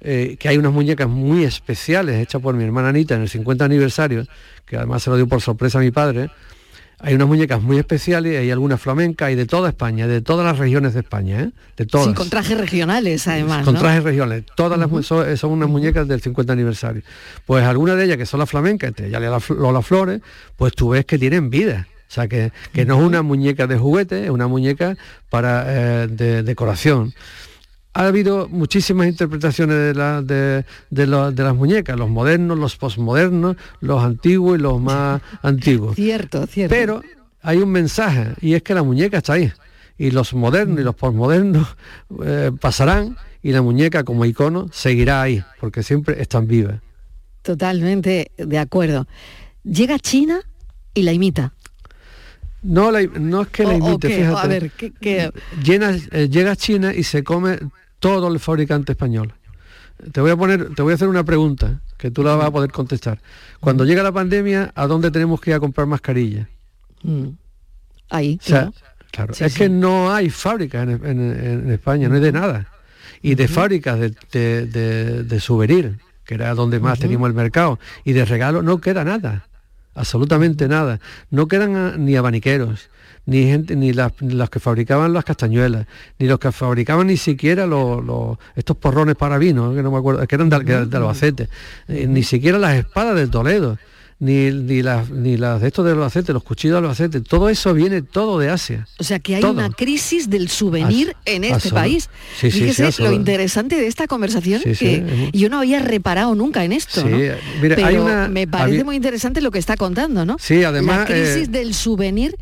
eh, que hay unas muñecas muy especiales hechas por mi hermana Anita en el 50 aniversario, que además se lo dio por sorpresa a mi padre, hay unas muñecas muy especiales, hay algunas flamencas y de toda España, de todas las regiones de España, ¿eh? de todas. Sí, con trajes regionales además. Con trajes regionales, todas las son, unas muñecas del 50 aniversario. Pues algunas de ellas que son las flamencas, entre ya las flores, pues tú ves que tienen vida o sea, que, no es una muñeca de juguete, es una muñeca para eh, de decoración. Ha habido muchísimas interpretaciones de, de, las muñecas, los modernos, los posmodernos, los antiguos y los más [LAUGHS] antiguos. Cierto, cierto. Pero hay un mensaje y es que la muñeca está ahí. Y los modernos y los posmodernos eh, pasarán y la muñeca como icono seguirá ahí, porque siempre están vivas. Totalmente de acuerdo. Llega China y la imita. No, no es que la imite, fíjate. A ver, eh, llega a China y se come todo el fabricante español. Te voy a poner, te voy a hacer una pregunta que tú la vas a poder contestar. Cuando llega la pandemia, ¿a dónde tenemos que ir a comprar mascarillas? Mm. Ahí. claro. es que no hay fábricas en, España, no hay de nada. Y de fábricas de, de, de, que era donde más teníamos el mercado, y de regalo no queda nada absolutamente nada. No quedan ni abaniqueros, ni gente, ni las, que fabricaban las castañuelas, ni los que fabricaban ni siquiera los, estos porrones para vino, que no me acuerdo, que eran de, de Albacete, eh, ni siquiera las espadas del Toledo ni, ni, las, ni las de estos de Albacete, los cuchillos de Albacete, todo eso viene todo de Asia. O sea que hay una crisis del souvenir en este país. Fíjese lo interesante de esta conversación que yo no había reparado nunca en esto. Pero me parece muy interesante lo que está contando, ¿no? Sí, además. La crisis eh, del souvenir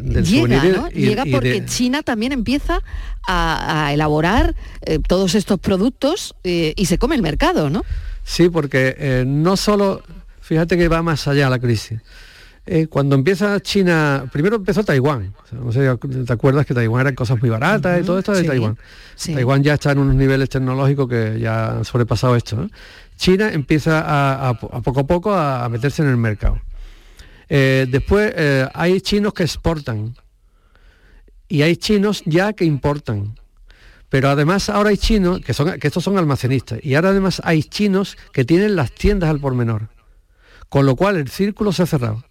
llega, llega porque China también empieza a, elaborar eh, todos estos productos eh, y se come el mercado, ¿no? Sí, porque eh, no solo, fíjate que va más allá la crisis. cuando empieza China, primero empezó Taiwán. no sé, ¿te acuerdas que Taiwán eran cosas muy baratas y todo esto de Taiwán? Taiwán ya está en unos niveles tecnológicos que ya han sobrepasado esto. China empieza a, poco a poco a, meterse en el mercado. después hay chinos que exportan y hay chinos ya que importan. Pero además ahora hay chinos, que, son, que estos son almacenistas, y ahora además hay chinos que tienen las tiendas al por menor. Con lo cual el círculo se ha cerrado.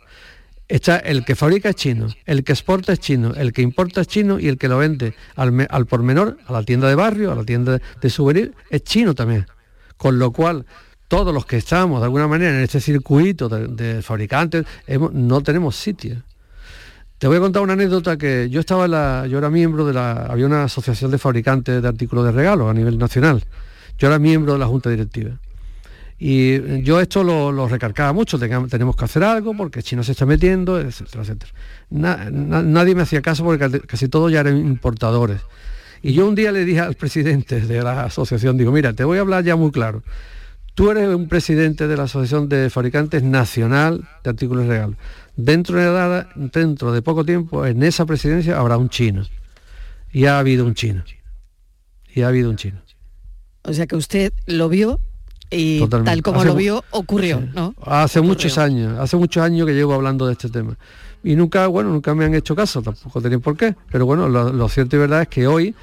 Está el que fabrica es chino, el que exporta es chino, el que importa es chino y el que lo vende al, al por menor, a la tienda de barrio, a la tienda de souvenir, es chino también. Con lo cual todos los que estamos de alguna manera en este circuito de, fabricantes no tenemos sitio. Te voy a contar una anécdota que yo estaba la, yo era miembro de la, había una asociación de fabricantes de artículos de regalo a nivel nacional. Yo era miembro de la junta directiva. Y yo esto lo, recargaba mucho, tenemos que hacer algo porque China se está metiendo, etcétera, etcétera. nadie me hacía caso porque casi todos ya eran importadores. Y yo un día le dije al presidente de la asociación, digo, mira, te voy a hablar ya muy claro. Tú eres un presidente de la Asociación de Fabricantes Nacional de Artículos de Regalo dentro de, dentro de poco tiempo, en esa presidencia habrá un chino. Y ha habido un chino. Y ha habido un chino. O sea que usted lo vio y tal como lo vio ocurrió, ¿no? Hace muchos años, hace muchos años que llevo hablando de este tema. Y nunca, bueno, nunca me han hecho caso, tampoco tenían por qué. Pero bueno, lo, cierto y verdad es que hoy,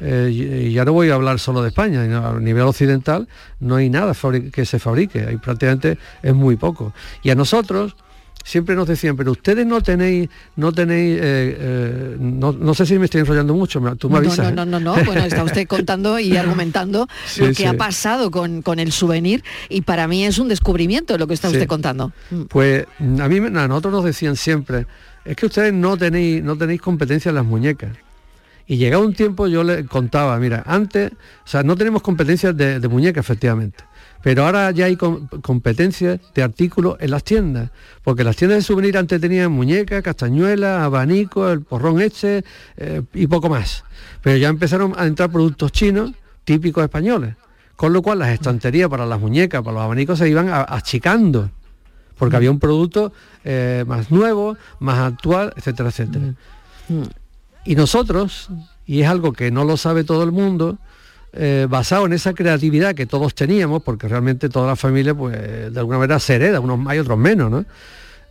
eh, y ya no voy a hablar solo de España, a nivel occidental no hay nada que se fabrique, hay prácticamente es muy poco. Y a nosotros, siempre nos decían, pero ustedes no tenéis, no tenéis, eh, eh, no, sé si me estoy enrollando mucho, tú me avisas. No, no, no, no, bueno, está usted contando y [LAUGHS] argumentando lo que ha pasado con, con, el souvenir y para mí es un descubrimiento lo que está usted contando. Mm. Pues a mí, a nosotros nos decían siempre, es que ustedes no tenéis, no tenéis competencia en las muñecas. Y llegado un tiempo yo le contaba, mira, antes, o sea, no tenemos competencias de, de muñeca, efectivamente pero ahora ya hay competencias de artículos en las tiendas, porque las tiendas de souvenir antes tenían muñecas, castañuelas, abanico, el porrón este eh, y poco más. Pero ya empezaron a entrar productos chinos típicos españoles, con lo cual las estanterías para las muñecas, para los abanicos se iban achicando, porque había un producto eh, más nuevo, más actual, etcétera, etcétera. Mm. Y nosotros, y es algo que no lo sabe todo el mundo, eh, basado en esa creatividad que todos teníamos, porque realmente toda la familia, pues, de alguna manera se hereda, unos más y otros menos, ¿no?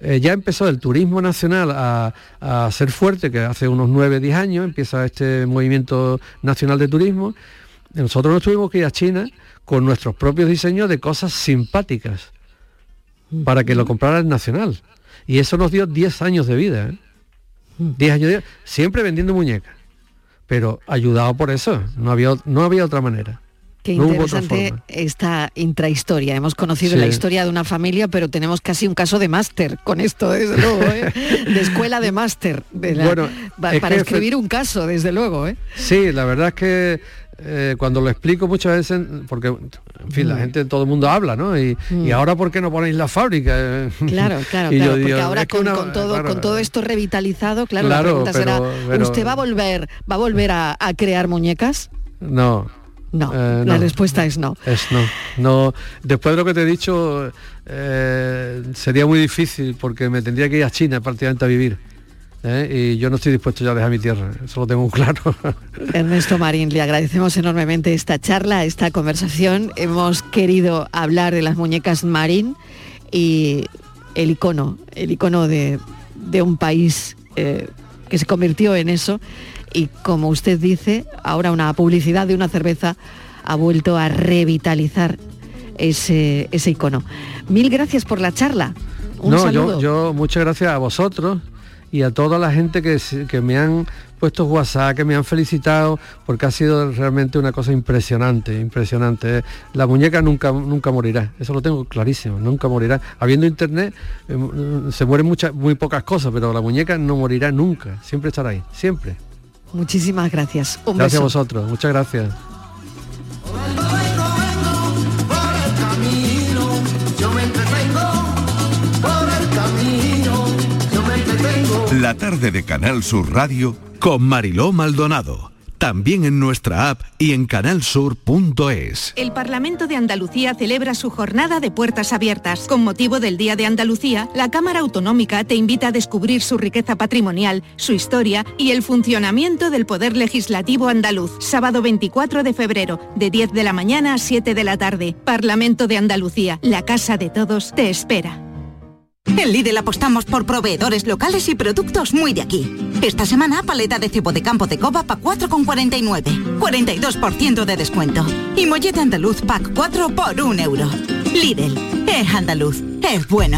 Eh, ya empezó el turismo nacional a, ser fuerte, que hace unos 9, 10 años empieza este movimiento nacional de turismo. Nosotros nos tuvimos que ir a China con nuestros propios diseños de cosas simpáticas para que lo comprara el nacional. Y eso nos dio 10 años de vida. 10 ¿eh? años de vida, siempre vendiendo muñecas pero ayudado por eso, no había, no había otra manera. Qué interesante esta intrahistoria. Hemos conocido la historia de una familia, pero tenemos casi un caso de máster con esto, desde luego, ¿eh? de escuela de máster, para escribir un caso, desde luego. ¿eh? Sí, la verdad es que eh, cuando lo explico muchas veces, porque en fin, la mm. gente, todo el mundo habla, ¿no? Y, mm. ahora por qué no ponéis la fábrica? [LAUGHS] Claro, claro, claro, porque ahora con, todo, con todo esto revitalizado, claro, la pregunta será, ¿usted va a volver, va a volver a, crear muñecas? No, no, eh, la respuesta es no. Es no. no. Después de lo que te he dicho, eh, sería muy difícil porque me tendría que ir a China prácticamente a vivir. ¿Eh? y yo no estoy dispuesto ya a dejar mi tierra, eso lo tengo [LAUGHS] claro. Ernesto Marín, le agradecemos enormemente esta charla, esta conversación. Hemos querido hablar de las muñecas Marín y el icono, el icono de, un país eh, que se convirtió en eso y como usted dice, ahora una publicidad de una cerveza ha vuelto a revitalizar ese, ese icono. Mil gracias por la charla. Un no, Yo, yo muchas gracias a vosotros y a toda la gente que, que me han puesto WhatsApp, que me han felicitado, porque ha sido realmente una cosa impresionante, impresionante. La muñeca nunca, nunca morirá, eso lo tengo clarísimo, nunca morirá. Habiendo internet, eh, se mueren muchas, muy pocas cosas, pero la muñeca no morirá nunca, siempre estará ahí, siempre. Muchísimas gracias. gracias a vosotros, muchas gracias. La tarde de Canal Sur Radio con Mariló Maldonado también en nuestra app y en canalsur.es. El Parlamento de Andalucía celebra su jornada de puertas abiertas. Con motivo del Día de Andalucía, la Cámara Autonómica te invita a descubrir su riqueza patrimonial, su historia y el funcionamiento del Poder Legislativo andaluz. Sábado 24 de febrero, de 10 de la mañana a 7 de la tarde. Parlamento de Andalucía, la casa de todos, te espera. En Lidl apostamos por proveedores locales y productos muy de aquí. Esta semana, paleta de cebo de campo de coba pa 4,49. 42% de descuento. Y mollete andaluz pack 4 por 1 euro. Lidl, es andaluz, es bueno.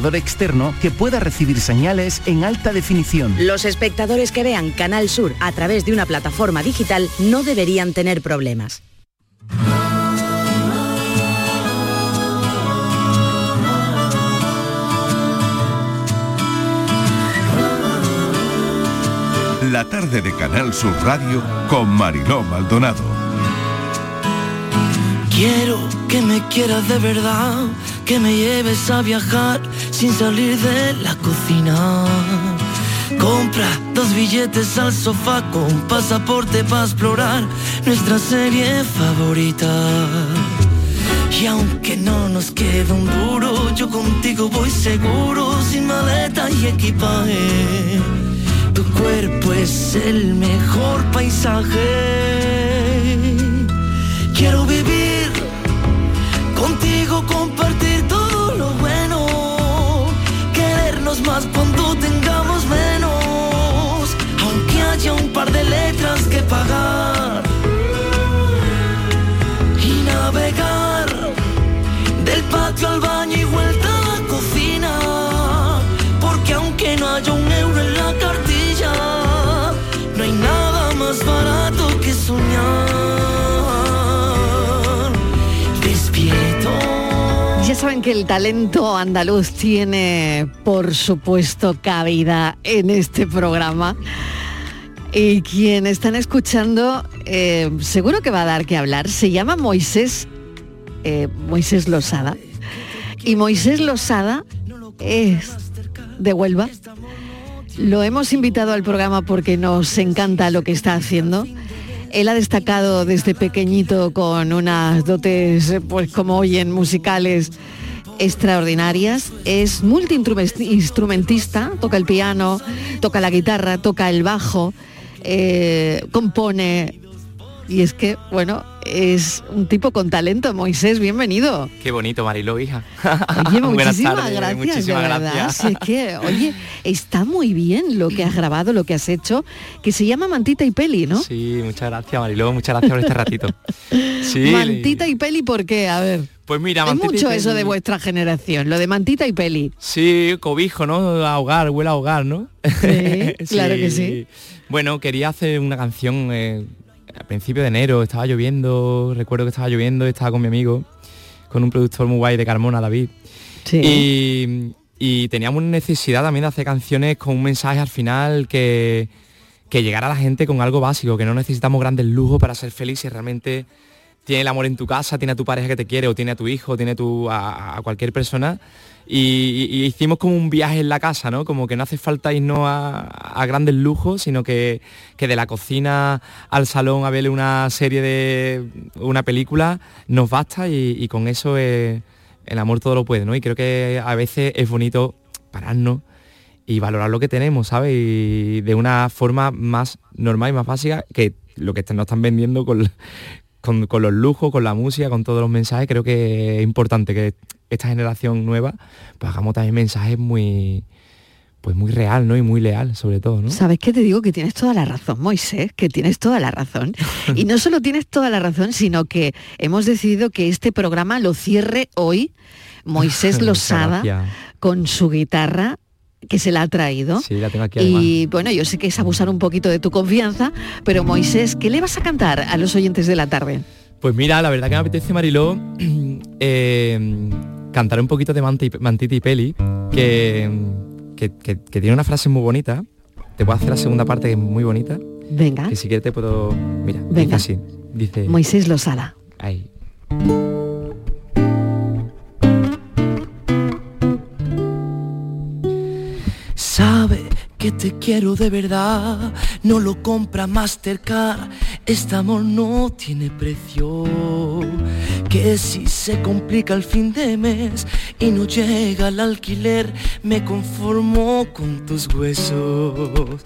externo que pueda recibir señales en alta definición. Los espectadores que vean Canal Sur a través de una plataforma digital no deberían tener problemas. La tarde de Canal Sur Radio con Mariló Maldonado. Quiero que me quieras de verdad, que me lleves a viajar sin salir de la cocina. Compra dos billetes al sofá con pasaporte para explorar nuestra serie favorita. Y aunque no nos quede un duro, yo contigo voy seguro, sin maleta y equipaje. Tu cuerpo es el mejor paisaje. Par de letras que pagar y navegar del patio al baño y vuelta a la cocina, porque aunque no haya un euro en la cartilla, no hay nada más barato que soñar. Despierto. Ya saben que el talento andaluz tiene, por supuesto, cabida en este programa. Y quien están escuchando, eh, seguro que va a dar que hablar. Se llama Moisés, eh, Moisés Losada. Y Moisés Losada es de Huelva. Lo hemos invitado al programa porque nos encanta lo que está haciendo. Él ha destacado desde pequeñito con unas dotes, pues como oyen, musicales extraordinarias. Es multiinstrumentista, toca el piano, toca la guitarra, toca el bajo, eh, compone. Y es que, bueno, es un tipo con talento. Moisés, bienvenido. Qué bonito, Mariló, hija. Oye, [LAUGHS] muchísimas tardes, gracias, muchísimas de verdad. gracias. Es que, oye, está muy bien lo que has grabado, lo que has hecho, que se llama Mantita y Peli, ¿no? Sí, muchas gracias, Mariló, muchas gracias por este ratito. [LAUGHS] Sí, Mantita y Peli, ¿por qué? A ver. Pues mira, Es y mucho eso de vuestra generación, lo de Mantita y Peli. Sí, cobijo, ¿no? A hogar, huele a hogar, ¿no? Sí, [LAUGHS] claro que sí. Bueno, quería hacer una canción eh, a principio de enero, estaba lloviendo, recuerdo que estaba lloviendo, estaba con mi amigo, con un productor muy guay de Carmona, David. Y, y teníamos necesidad también de hacer canciones con un mensaje al final que, que llegara a la gente con algo básico, que no necesitamos grandes lujos para ser felices, realmente tiene el amor en tu casa, tiene a tu pareja que te quiere, o tiene a tu hijo, tiene tu, a, cualquier persona. Y, hicimos como un viaje en la casa, ¿no? Como que no hace falta irnos a, a grandes lujos, sino que, que de la cocina al salón a ver una serie de una película nos basta y, y con eso eh, el amor todo lo puede, ¿no? Y creo que a veces es bonito pararnos y valorar lo que tenemos, ¿sabes? Y de una forma más normal y más básica que lo que nos están vendiendo con, con, con los lujos, con la música, con todos los mensajes. Creo que es importante que esta generación nueva pues hagamos también mensajes muy pues muy real, ¿no? Y muy leal, sobre todo, ¿no? ¿Sabes qué te digo? Que tienes toda la razón, Moisés, que tienes toda la razón. [LAUGHS] Y no solo tienes toda la razón, sino que hemos decidido que este programa lo cierre hoy Moisés [LAUGHS] Losada con su guitarra que se la ha traído. Sí, la tengo aquí Y bueno, yo sé que es abusar un poquito de tu confianza, pero Moisés, ¿qué le vas a cantar a los oyentes de la tarde? Pues mira, la verdad que me apetece, Mariló, eh, [CLEARS THROAT] cantar un poquito de Mantita y Peli, que, que, tiene una frase muy bonita. Te voy a hacer la segunda parte que es muy bonita. Venga. Que si quieres te puedo... Mira, Venga. dice así. Dice... Moisés Losada. Ahí. Que te quiero de verdad, no lo compra Mastercard, este amor no tiene precio. Que si se complica el fin de mes y no llega el alquiler, me conformo con tus huesos.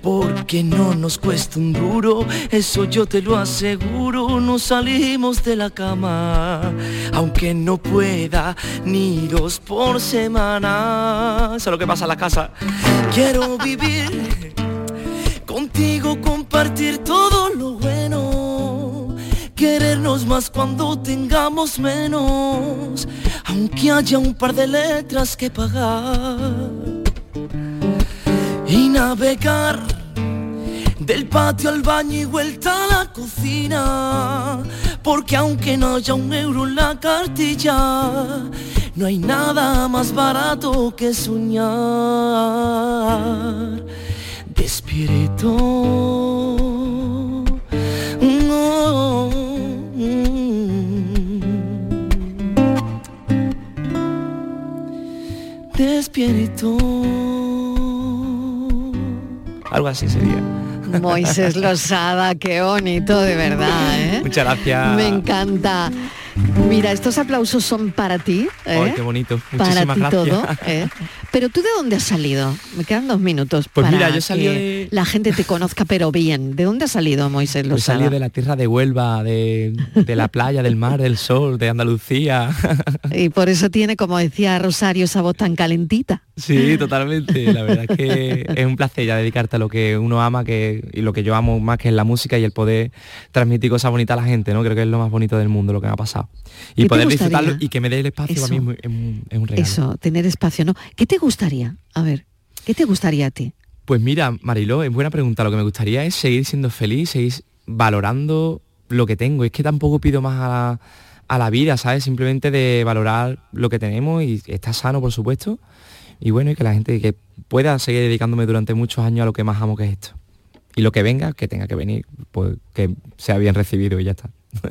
Porque no nos cuesta un duro, eso yo te lo aseguro, no salimos de la cama, aunque no pueda ni dos por semana. Eso es lo que pasa en la casa. Quiero vivir contigo, compartir todo lo bueno, querernos más cuando tengamos menos, aunque haya un par de letras que pagar. Y navegar del patio al baño y vuelta a la cocina, porque aunque no haya un euro en la cartilla, no hay nada más barato que soñar. Despierto. No. Despierto. Algo así sería. Moisés Losada, qué bonito, de verdad. ¿eh? Muchas gracias. Me encanta. Mira, estos aplausos son para ti. ¿eh? qué bonito. Muchísimas para ti gracias. todo. ¿eh? Pero tú de dónde has salido? Me quedan dos minutos pues para mira, yo salí de... la gente te conozca pero bien. ¿De dónde has salido, Moisés Pues Losada? salí de la tierra de Huelva, de, de la playa, del mar, del sol, de Andalucía. Y por eso tiene, como decía Rosario, esa voz tan calentita. Sí, totalmente. La verdad es que es un placer ya dedicarte a lo que uno ama que, y lo que yo amo más que es la música y el poder transmitir cosas bonitas a la gente, ¿no? Creo que es lo más bonito del mundo lo que me ha pasado. Y ¿Qué te poder disfrutarlo y que me dé el espacio Eso. para mí es, un- es un regalo. Eso, tener espacio, ¿no? ¿Qué te gustaría? A ver, ¿qué te gustaría a ti? Pues mira, Mariló, es buena pregunta. Lo que me gustaría es seguir siendo feliz, seguir valorando lo que tengo. Es que tampoco pido más a la, a la vida, ¿sabes? Simplemente de valorar lo que tenemos y estar sano, por supuesto. Y bueno, y que la gente que pueda seguir dedicándome durante muchos años a lo que más amo que es esto. Y lo que venga, que tenga que venir, pues que sea bien recibido y ya está. [LAUGHS]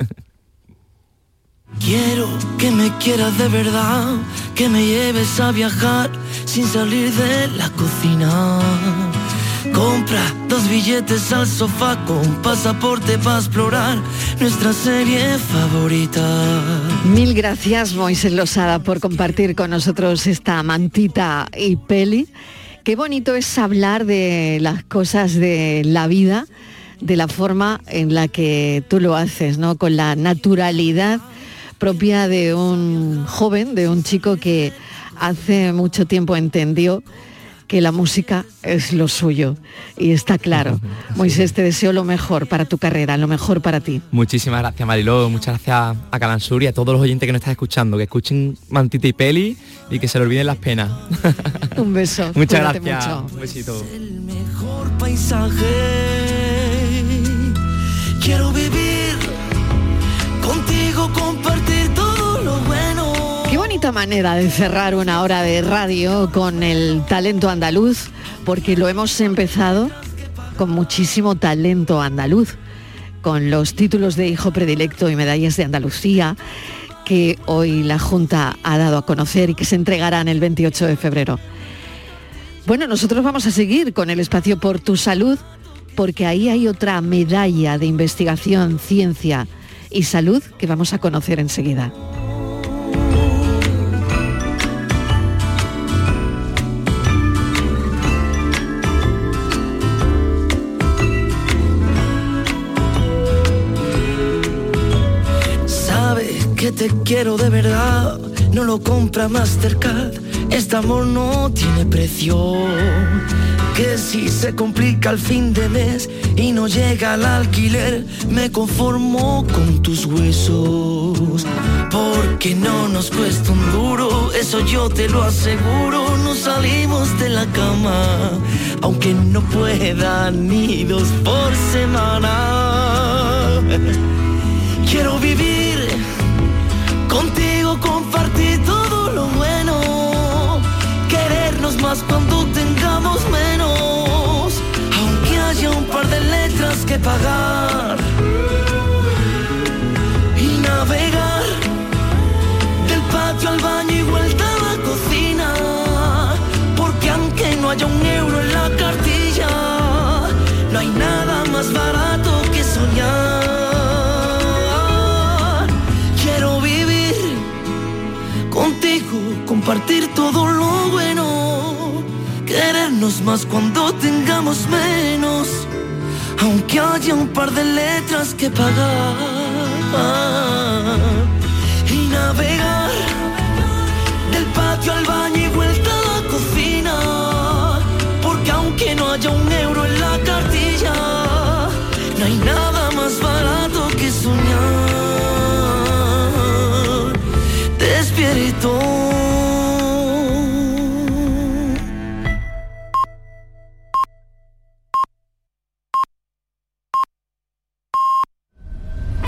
Quiero que me quieras de verdad, que me lleves a viajar sin salir de la cocina. Compra dos billetes al sofá con pasaporte para explorar nuestra serie favorita. Mil gracias, Moisés Losada, por compartir con nosotros esta mantita y peli. Qué bonito es hablar de las cosas de la vida, de la forma en la que tú lo haces, ¿no? Con la naturalidad propia de un joven, de un chico que hace mucho tiempo entendió que la música es lo suyo. Y está claro. [LAUGHS] Moisés, te deseo lo mejor para tu carrera, lo mejor para ti. Muchísimas gracias, Mariló. Muchas gracias a Canal Sur y a todos los oyentes que nos están escuchando. Que escuchen Mantita y Peli y que se le olviden las penas. [LAUGHS] Un beso. [LAUGHS] Muchas cuídate gracias. mucho. Un besito. mejor paisaje. Quiero vivir contigo, compartir manera de cerrar una hora de radio con el talento andaluz, porque lo hemos empezado con muchísimo talento andaluz, con los títulos de hijo predilecto y medallas de Andalucía que hoy la Junta ha dado a conocer y que se entregarán el 28 de febrero. Bueno, nosotros vamos a seguir con el espacio por tu salud, porque ahí hay otra medalla de investigación, ciencia y salud que vamos a conocer enseguida. Que te quiero de verdad, no lo compra Mastercard, este amor no tiene precio. Que si se complica el fin de mes y no llega el alquiler, me conformo con tus huesos. Porque no nos cuesta un duro, eso yo te lo aseguro. No salimos de la cama, aunque no pueda ni dos por semana. Quiero vivir contigo, compartir todo lo bueno. Querernos más cuando tengamos menos. Aunque haya un par de letras que pagar. Y navegar del patio al baño y vuelta a la cocina. Porque aunque no haya un euro en la compartir todo lo bueno, querernos más cuando tengamos menos, aunque haya un par de letras que pagar. Y navegar del patio al baño y vuelta a la cocina, porque aunque no haya un euro en la cartilla, no hay nada más barato que soñar